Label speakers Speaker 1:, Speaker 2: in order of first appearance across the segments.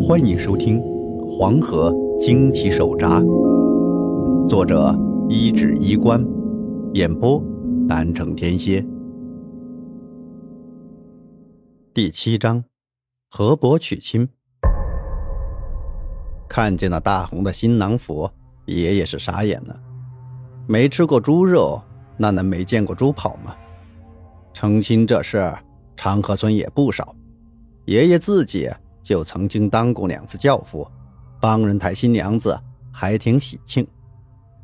Speaker 1: 欢迎收听《黄河惊奇手札》，作者一指衣冠，演播南城天蝎。第七章，河伯娶亲。看见那大红的新郎服，爷爷是傻眼了。没吃过猪肉，那能没见过猪跑吗？成亲这事，长河村也不少。爷爷自己就曾经当过两次轿夫，帮人抬新娘子，还挺喜庆。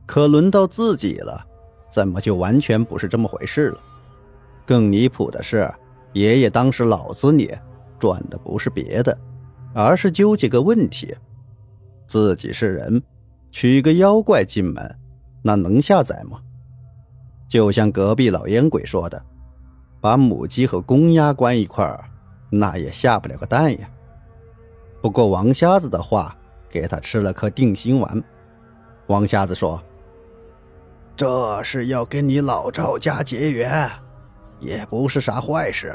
Speaker 1: 可轮到自己了，怎么就完全不是这么回事了？更离谱的是，爷爷当时脑子里转的不是别的，而是纠结个问题：自己是人，娶个妖怪进门，那能下载吗？就像隔壁老烟鬼说的，把母鸡和公鸭关一块儿。那也下不了个蛋呀。不过王瞎子的话给他吃了颗定心丸。王瞎子说：“
Speaker 2: 这是要跟你老赵家结缘，也不是啥坏事。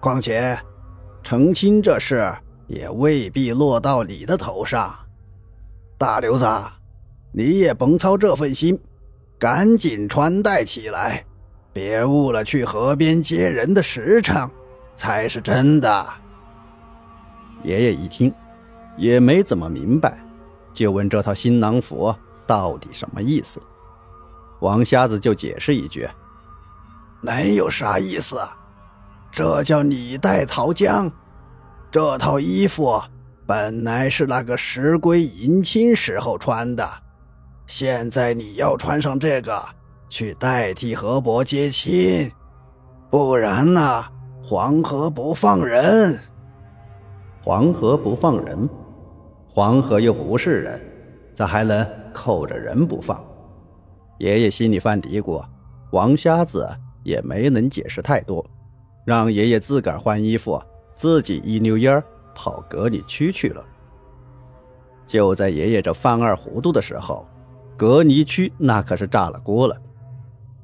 Speaker 2: 况且成亲这事也未必落到你的头上。大刘子，你也甭操这份心，赶紧穿戴起来，别误了去河边接人的时辰。”才是真的。
Speaker 1: 爷爷一听，也没怎么明白，就问这套新郎服到底什么意思。王瞎子就解释一句：“
Speaker 2: 能有啥意思？这叫李代桃僵。这套衣服本来是那个石龟迎亲时候穿的，现在你要穿上这个去代替河伯接亲，不然呢？”黄河不放人，
Speaker 1: 黄河不放人，黄河又不是人，咋还能扣着人不放？爷爷心里犯嘀咕，王瞎子也没能解释太多，让爷爷自个儿换衣服，自己一溜烟儿跑隔离区去了。就在爷爷这犯二糊涂的时候，隔离区那可是炸了锅了，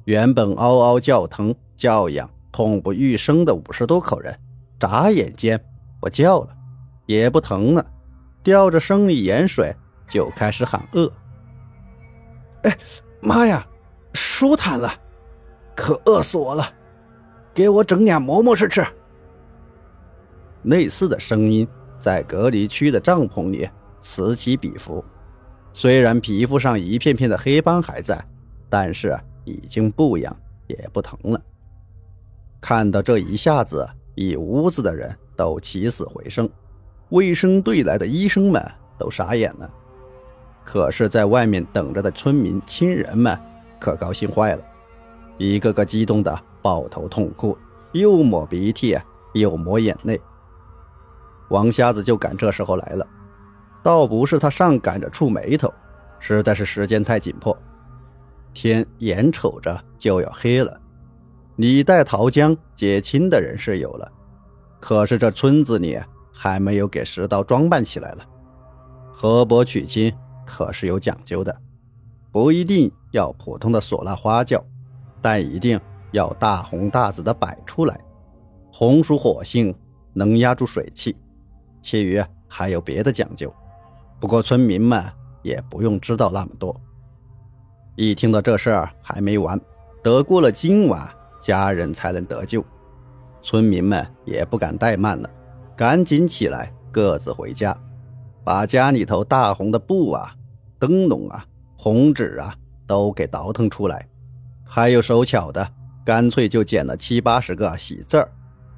Speaker 1: 原本嗷嗷叫疼叫痒。痛不欲生的五十多口人，眨眼间不叫了，也不疼了，吊着生理盐水就开始喊饿。
Speaker 2: 哎，妈呀，舒坦了，可饿死我了！给我整俩馍馍吃吃。
Speaker 1: 类似的声音在隔离区的帐篷里此起彼伏，虽然皮肤上一片片的黑斑还在，但是已经不痒也不疼了。看到这一下子，一屋子的人都起死回生，卫生队来的医生们都傻眼了。可是，在外面等着的村民亲人们可高兴坏了，一个个激动的抱头痛哭，又抹鼻涕，又抹眼泪。王瞎子就赶这时候来了，倒不是他上赶着触眉头，实在是时间太紧迫，天眼瞅着就要黑了。李代桃江接亲的人是有了，可是这村子里还没有给石刀装扮起来了。河伯娶亲可是有讲究的，不一定要普通的唢呐花轿，但一定要大红大紫的摆出来。红属火性，能压住水气，其余还有别的讲究。不过村民们也不用知道那么多。一听到这事儿还没完，得过了今晚。家人才能得救，村民们也不敢怠慢了，赶紧起来，各自回家，把家里头大红的布啊、灯笼啊、红纸啊都给倒腾出来，还有手巧的，干脆就剪了七八十个喜字儿，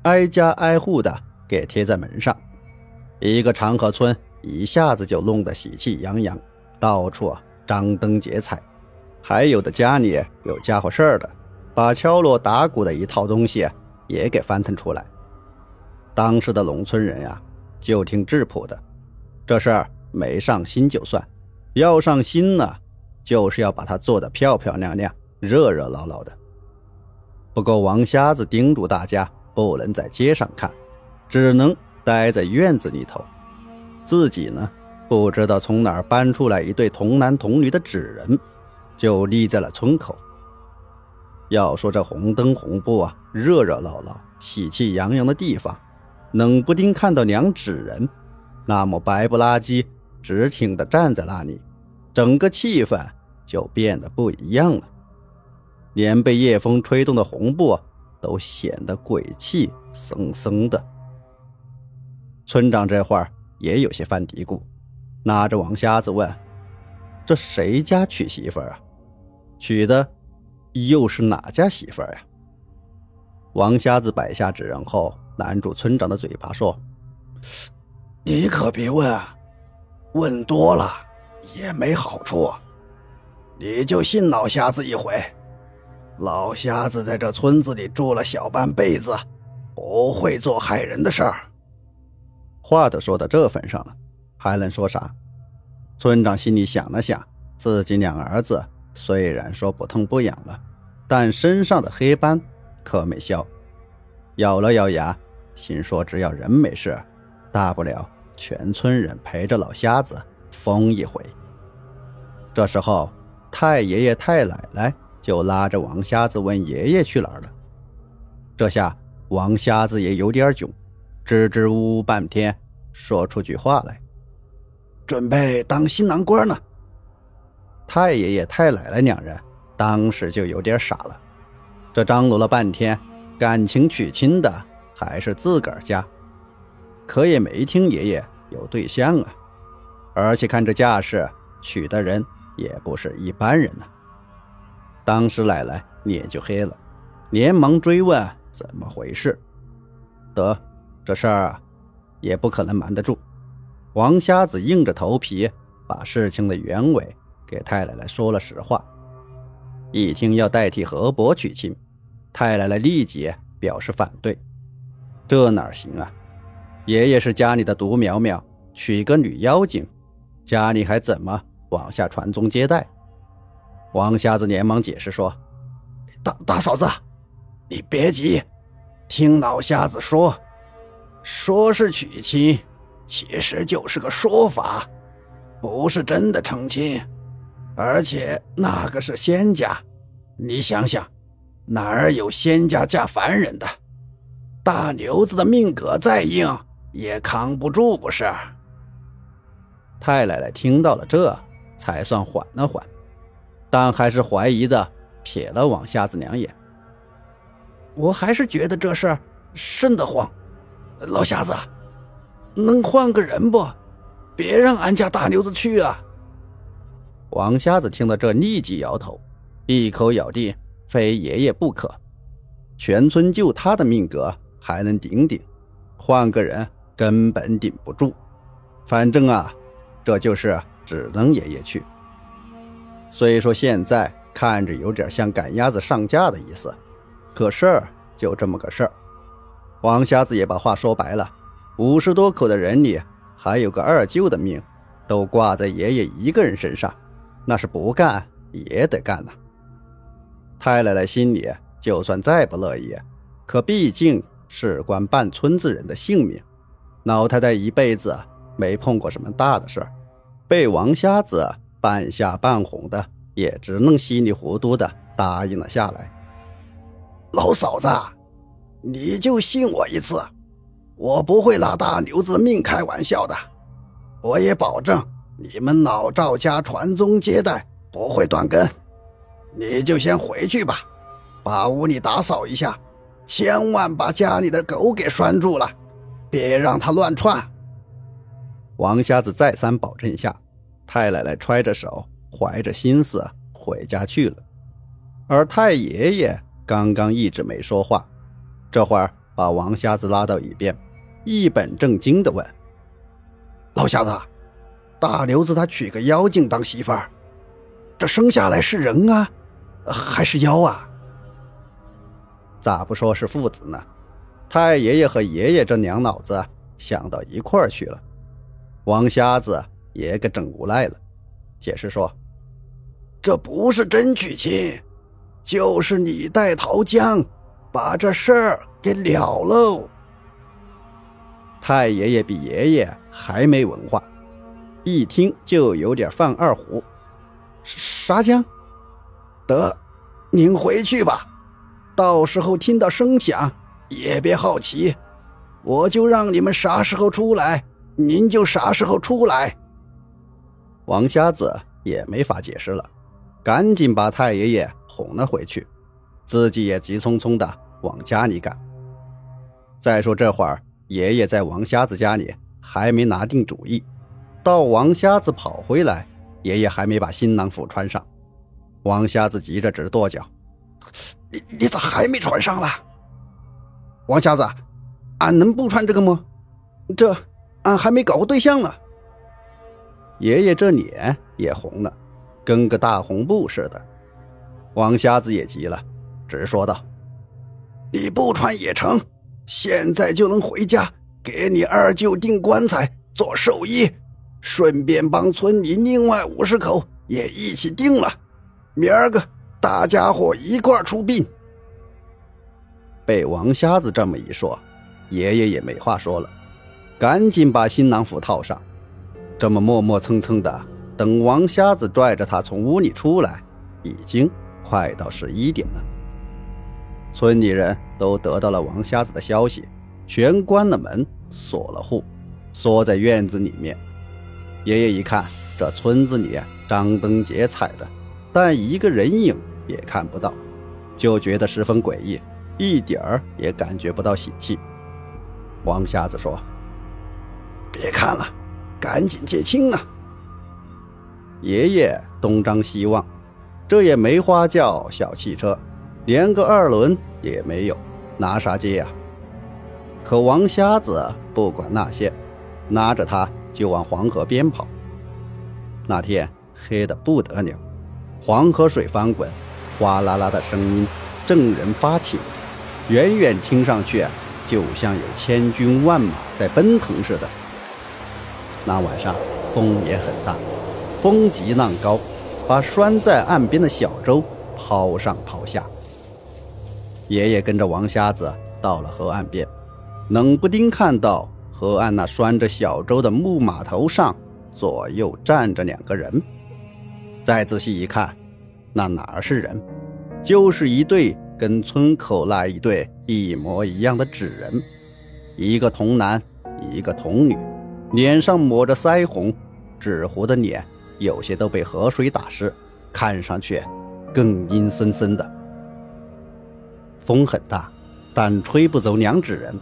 Speaker 1: 挨家挨户的给贴在门上，一个长河村一下子就弄得喜气洋洋，到处张灯结彩，还有的家里有家伙事儿的。把敲锣打鼓的一套东西也给翻腾出来。当时的农村人呀，就听质朴的，这事儿没上心就算，要上心呢，就是要把它做得漂漂亮亮、热热闹闹的。不过王瞎子叮嘱大家不能在街上看，只能待在院子里头。自己呢，不知道从哪儿搬出来一对童男童女的纸人，就立在了村口。要说这红灯红布啊，热热闹闹、喜气洋洋的地方，冷不丁看到两纸人，那么白不拉几、直挺的站在那里，整个气氛就变得不一样了，连被夜风吹动的红布都显得鬼气森森的。村长这会儿也有些犯嘀咕，拿着王瞎子问：“这谁家娶媳妇儿啊？娶的又是哪家媳妇儿呀？”王瞎子摆下纸人后，拦住村长的嘴巴说。
Speaker 2: 你可别问，问多了也没好处。你就信老瞎子一回，老瞎子在这村子里住了小半辈子，不会做害人的事儿。
Speaker 1: 话都说到这份上了，还能说啥？村长心里想了想，自己两儿子虽然说不痛不痒了，但身上的黑斑可没消，咬了咬牙，心说只要人没事，大不了。全村人陪着老瞎子疯一回。这时候，太爷爷太奶奶就拉着王瞎子问爷爷去哪儿了。这下王瞎子也有点囧，支支吾吾半天，说出句话来：“
Speaker 2: 准备当新郎官呢。”
Speaker 1: 太爷爷太奶奶两人当时就有点傻了，这张罗了半天，感情娶亲的还是自个儿家。可也没听爷爷有对象啊，而且看这架势，娶的人也不是一般人呐。当时奶奶脸就黑了，连忙追问怎么回事。得，这事儿，也不可能瞒得住。王瞎子硬着头皮把事情的原委给太奶奶说了实话。一听要代替何伯娶亲，太奶奶立即表示反对。这哪行啊？爷爷是家里的独苗苗，娶个女妖精，家里还怎么往下传宗接代？王瞎子连忙解释说：“
Speaker 2: 大大嫂子，你别急，听老瞎子说，说是娶亲，其实就是个说法，不是真的成亲。而且那个是仙家，你想想，哪儿有仙家嫁凡人的？大牛子的命格再硬。”也扛不住，不是？
Speaker 1: 太奶奶听到了，这才算缓了缓，但还是怀疑的瞥了王瞎子两眼。
Speaker 2: 我还是觉得这事儿瘆得慌，老瞎子，能换个人不？别让俺家大牛子去啊！
Speaker 1: 王瞎子听到这，立即摇头，一口咬定非爷爷不可。全村就他的命格还能顶顶，换个人。根本顶不住，反正啊，这就是只能爷爷去。虽说现在看着有点像赶鸭子上架的意思，可事儿就这么个事儿。王瞎子也把话说白了：五十多口的人里，还有个二舅的命，都挂在爷爷一个人身上，那是不干也得干呐。太奶奶心里就算再不乐意，可毕竟事关半村子人的性命。老太太一辈子没碰过什么大的事儿，被王瞎子半吓半哄的，也只能稀里糊涂的答应了下来。
Speaker 2: 老嫂子，你就信我一次，我不会拿大牛子命开玩笑的。我也保证你们老赵家传宗接代不会断根。你就先回去吧，把屋里打扫一下，千万把家里的狗给拴住了。别让他乱窜。
Speaker 1: 王瞎子再三保证下，太奶奶揣着手，怀着心思回家去了。而太爷爷刚刚一直没说话，这会儿把王瞎子拉到一边，一本正经地问：“
Speaker 2: 老瞎子，大刘子他娶个妖精当媳妇儿，这生下来是人啊，还是妖啊？
Speaker 1: 咋不说是父子呢？”太爷爷和爷爷这两脑子想到一块儿去了，王瞎子也给整无赖了，解释说：“
Speaker 2: 这不是真娶亲，就是你带桃江，把这事儿给了喽。”
Speaker 1: 太爷爷比爷爷还没文化，一听就有点犯二胡。啥江？
Speaker 2: 得，您回去吧，到时候听到声响。也别好奇，我就让你们啥时候出来，您就啥时候出来？
Speaker 1: 王瞎子也没法解释了，赶紧把太爷爷哄了回去，自己也急匆匆的往家里赶。再说这会儿，爷爷在王瞎子家里还没拿定主意，到王瞎子跑回来，爷爷还没把新郎服穿上，王瞎子急着直跺脚：“
Speaker 2: 你你咋还没穿上了？
Speaker 1: 王瞎子，俺能不穿这个吗？这俺还没搞过对象呢。”爷爷这脸也红了，跟个大红布似的。王瞎子也急了，直说道：“
Speaker 2: 你不穿也成。”现在就能回家，给你二舅订棺材、做寿衣，顺便帮村里另外五十口也一起订了。明儿个大家伙一块出殡。
Speaker 1: 被王瞎子这么一说，爷爷也没话说了，赶紧把新郎服套上。这么磨磨蹭蹭的，等王瞎子拽着他从屋里出来，已经快到十一点了。村里人都得到了王瞎子的消息，全关了门，锁了户，缩在院子里面。爷爷一看，这村子里张灯结彩的，但一个人影也看不到，就觉得十分诡异，一点儿也感觉不到喜气。王瞎子说：“
Speaker 2: 别看了，赶紧结亲啊！”
Speaker 1: 爷爷东张西望，这也没花轿、小汽车。连个二轮也没有，拿啥接呀？可王瞎子不管那些，拿着他就往黄河边跑。那天黑的不得了，黄河水翻滚，哗啦啦的声音震人发起，远远听上去就像有千军万马在奔腾似的。那晚上风也很大，风急浪高，把拴在岸边的小舟抛上抛下。爷爷跟着王瞎子到了河岸边，冷不丁看到河岸那拴着小舟的木码头上，左右站着两个人。再仔细一看，那哪是人，就是一对跟村口那一对一模一样的纸人，一个童男，一个童女，脸上抹着腮红，纸糊的脸有些都被河水打湿，看上去更阴森森的。风很大，但吹不走两纸人。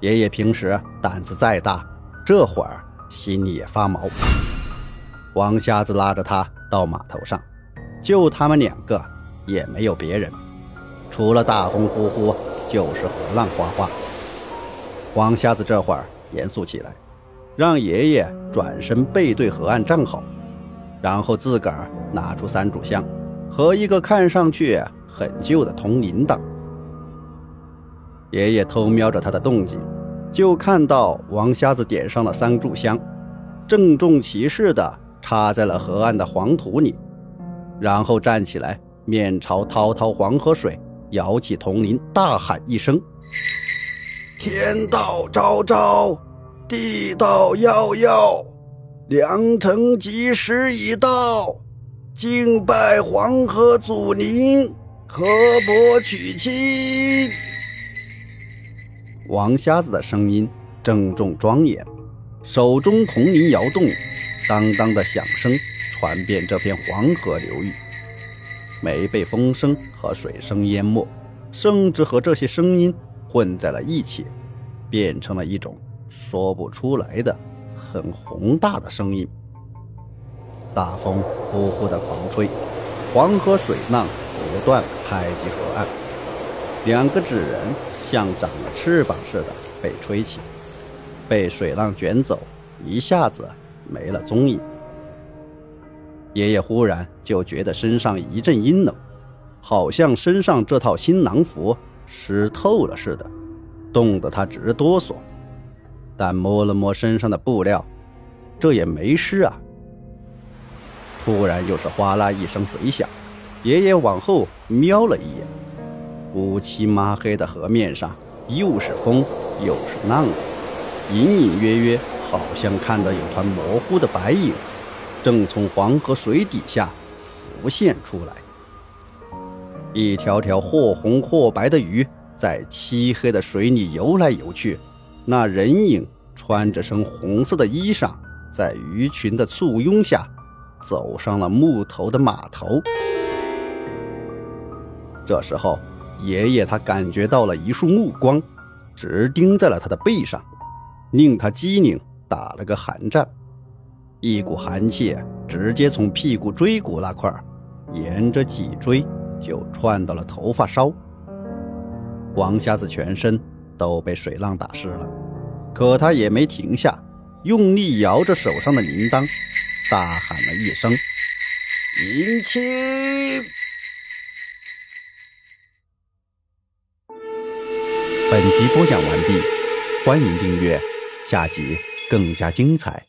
Speaker 1: 爷爷平时胆子再大，这会儿心里也发毛。王瞎子拉着他到码头上，就他们两个，也没有别人，除了大风呼呼，就是河浪哗哗。王瞎子这会儿严肃起来，让爷爷转身背对河岸站好，然后自个儿拿出三炷香和一个看上去很旧的铜铃铛。爷爷偷瞄着他的动静，就看到王瞎子点上了三炷香，郑重其事地插在了河岸的黄土里，然后站起来，面朝滔滔黄河水，摇起铜铃，大喊一声：“
Speaker 2: 天道昭昭，地道夭夭，良辰吉时已到，敬拜黄河祖灵，河伯娶亲。”
Speaker 1: 王瞎子的声音郑重庄严，手中铜铃摇动，当当的响声传遍这片黄河流域，没被风声和水声淹没，甚至和这些声音混在了一起，变成了一种说不出来的很宏大的声音。大风呼呼的狂吹，黄河水浪不断拍击河岸，两个纸人。像长了翅膀似的被吹起，被水浪卷走，一下子没了踪影。爷爷忽然就觉得身上一阵阴冷，好像身上这套新郎服湿透了似的，冻得他直哆嗦。但摸了摸身上的布料，这也没湿啊。突然又是哗啦一声水响，爷爷往后瞄了一眼。乌漆抹黑的河面上，又是风又是浪，隐隐约约好像看到有团模糊的白影，正从黄河水底下浮现出来。一条条或红或白的鱼在漆黑的水里游来游去，那人影穿着身红色的衣裳，在鱼群的簇拥下，走上了木头的码头。这时候，爷爷他感觉到了一束目光，直盯在了他的背上，令他机灵，打了个寒战。一股寒气直接从屁股椎骨那块沿着脊椎就窜到了头发梢。王瞎子全身都被水浪打湿了，可他也没停下，用力摇着手上的铃铛，大喊了一声：“
Speaker 2: 迎亲！”
Speaker 1: 本集播讲完毕，欢迎订阅，下集更加精彩。